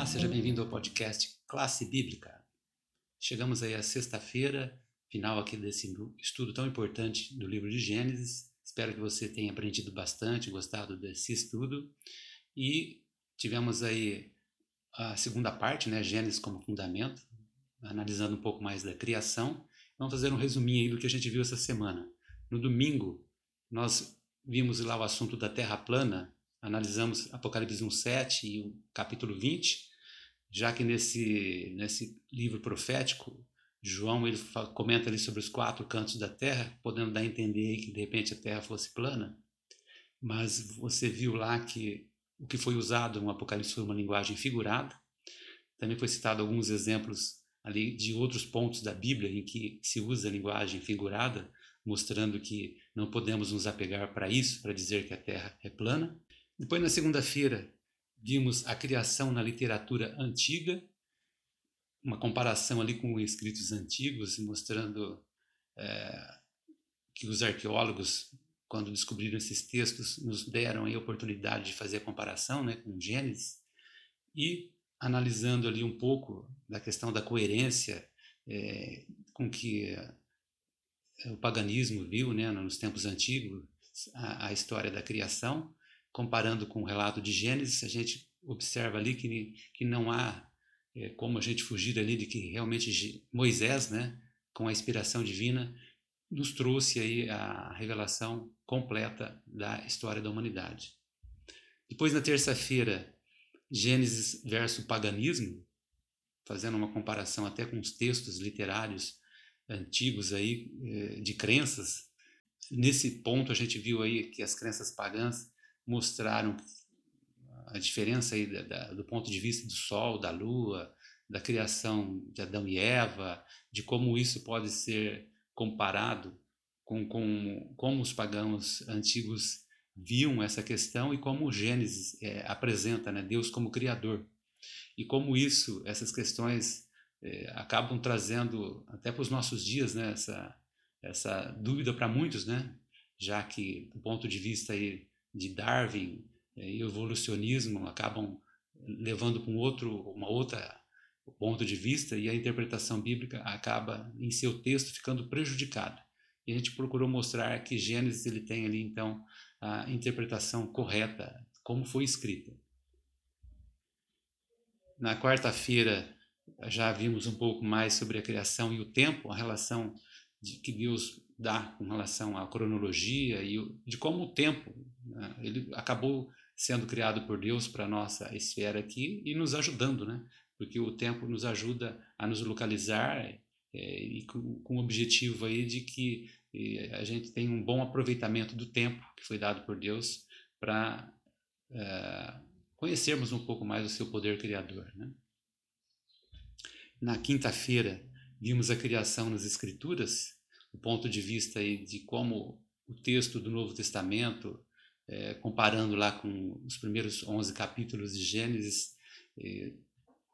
Olá, seja bem-vindo ao podcast Classe Bíblica. Chegamos aí à sexta-feira, final aqui desse estudo tão importante do livro de Gênesis. Espero que você tenha aprendido bastante, gostado desse estudo. E tivemos aí a segunda parte, né, Gênesis como fundamento, analisando um pouco mais da criação. Vamos fazer um resuminho aí do que a gente viu essa semana. No domingo, nós vimos lá o assunto da Terra plana, analisamos Apocalipse 1:7 e o capítulo 20, já que nesse nesse livro profético João ele comenta ali sobre os quatro cantos da terra, podendo dar a entender que de repente a terra fosse plana. Mas você viu lá que o que foi usado no Apocalipse foi uma linguagem figurada. Também foi citado alguns exemplos ali de outros pontos da Bíblia em que se usa a linguagem figurada, mostrando que não podemos nos apegar para isso, para dizer que a Terra é plana. Depois, na segunda-feira, vimos a criação na literatura antiga, uma comparação ali com escritos antigos, mostrando é, que os arqueólogos, quando descobriram esses textos, nos deram a oportunidade de fazer a comparação né, com Gênesis, e analisando ali um pouco da questão da coerência é, com que o paganismo viu né, nos tempos antigos a, a história da criação, comparando com o relato de Gênesis, a gente observa ali que, que não há é, como a gente fugir ali de que realmente Moisés, né, com a inspiração divina, nos trouxe aí a revelação completa da história da humanidade. Depois, na terça-feira, Gênesis versus paganismo, fazendo uma comparação até com os textos literários antigos aí é, de crenças. Nesse ponto a gente viu aí que as crenças pagãs mostraram a diferença aí da, da, do ponto de vista do Sol, da Lua, da criação de Adão e Eva, de como isso pode ser comparado com, com como os pagãos antigos viam essa questão e como o Gênesis é, apresenta né, Deus como Criador. E como isso, essas questões é, acabam trazendo até para os nossos dias né, essa, essa dúvida para muitos, né? já que do ponto de vista aí de Darwin é, e evolucionismo acabam levando para um outro, uma outra ponto de vista e a interpretação bíblica acaba em seu texto ficando prejudicada. E a gente procurou mostrar que Gênesis ele tem ali então a interpretação correta, como foi escrita. Na quarta-feira já vimos um pouco mais sobre a criação e o tempo, a relação de que Deus dá com relação à cronologia e de como o tempo né, ele acabou sendo criado por Deus para nossa esfera aqui e nos ajudando, né? Porque o tempo nos ajuda a nos localizar é, e com, com, o objetivo aí de que a gente tenha um bom aproveitamento do tempo que foi dado por Deus para é, conhecermos um pouco mais o seu poder criador, né? Na quinta-feira vimos a criação nas Escrituras o ponto de vista aí de como o texto do Novo Testamento, é, comparando lá com os primeiros 11 capítulos de Gênesis, é,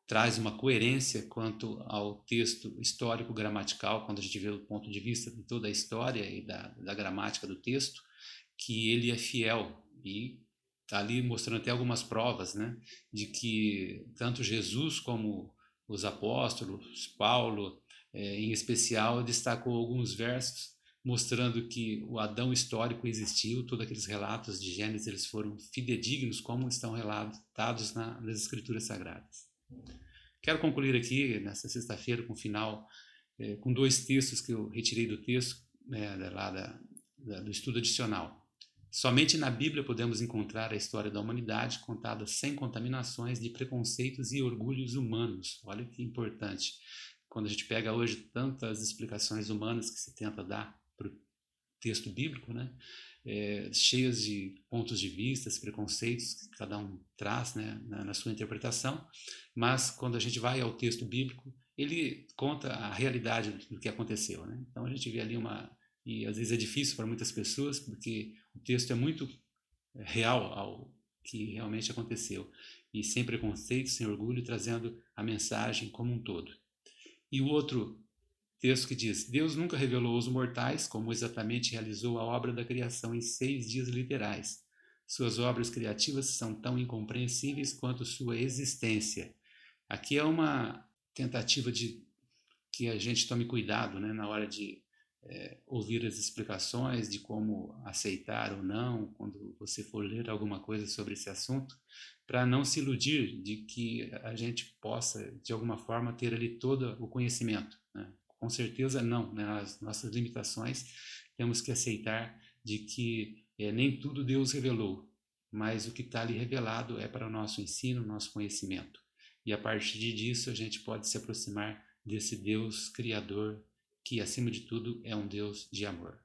traz uma coerência quanto ao texto histórico gramatical, quando a gente vê o ponto de vista de toda a história e da, da gramática do texto, que ele é fiel. E está ali mostrando até algumas provas, né, de que tanto Jesus como os apóstolos, Paulo, é, em especial, destacou alguns versos mostrando que o Adão histórico existiu, todos aqueles relatos de Gênesis eles foram fidedignos como estão relatados na, nas escrituras sagradas. Quero concluir aqui nessa sexta-feira com o final é, com dois textos que eu retirei do texto né, lá da, da, do estudo adicional. Somente na Bíblia podemos encontrar a história da humanidade contada sem contaminações de preconceitos e orgulhos humanos. Olha que importante quando a gente pega hoje tantas explicações humanas que se tenta dar para o texto bíblico, né, é, cheias de pontos de vista, preconceitos que cada um traz né, na, na, sua interpretação, mas quando a gente vai ao texto bíblico, ele conta a realidade do que aconteceu. Né? Então a gente vê ali uma. E às vezes é difícil para muitas pessoas, porque o texto é muito é, real ao que realmente aconteceu. E sem preconceito, sem orgulho, trazendo a mensagem como um todo. E o outro texto que diz: Deus nunca revelou aos mortais como exatamente realizou a obra da criação em seis dias literais. Suas obras criativas são tão incompreensíveis quanto sua existência. Aqui é uma tentativa de que a gente tome cuidado né, na hora de é, ouvir as explicações de como aceitar ou não, quando você for ler alguma coisa sobre esse assunto, para não se iludir de que a gente possa, de alguma forma, ter ali todo o conhecimento. Né? Com certeza não, né? as nossas limitações temos que aceitar de que é, nem tudo Deus revelou, mas o que está ali revelado é para o nosso ensino, nosso conhecimento. E a partir disso a gente pode se aproximar desse Deus Criador, que acima de tudo é um Deus de amor.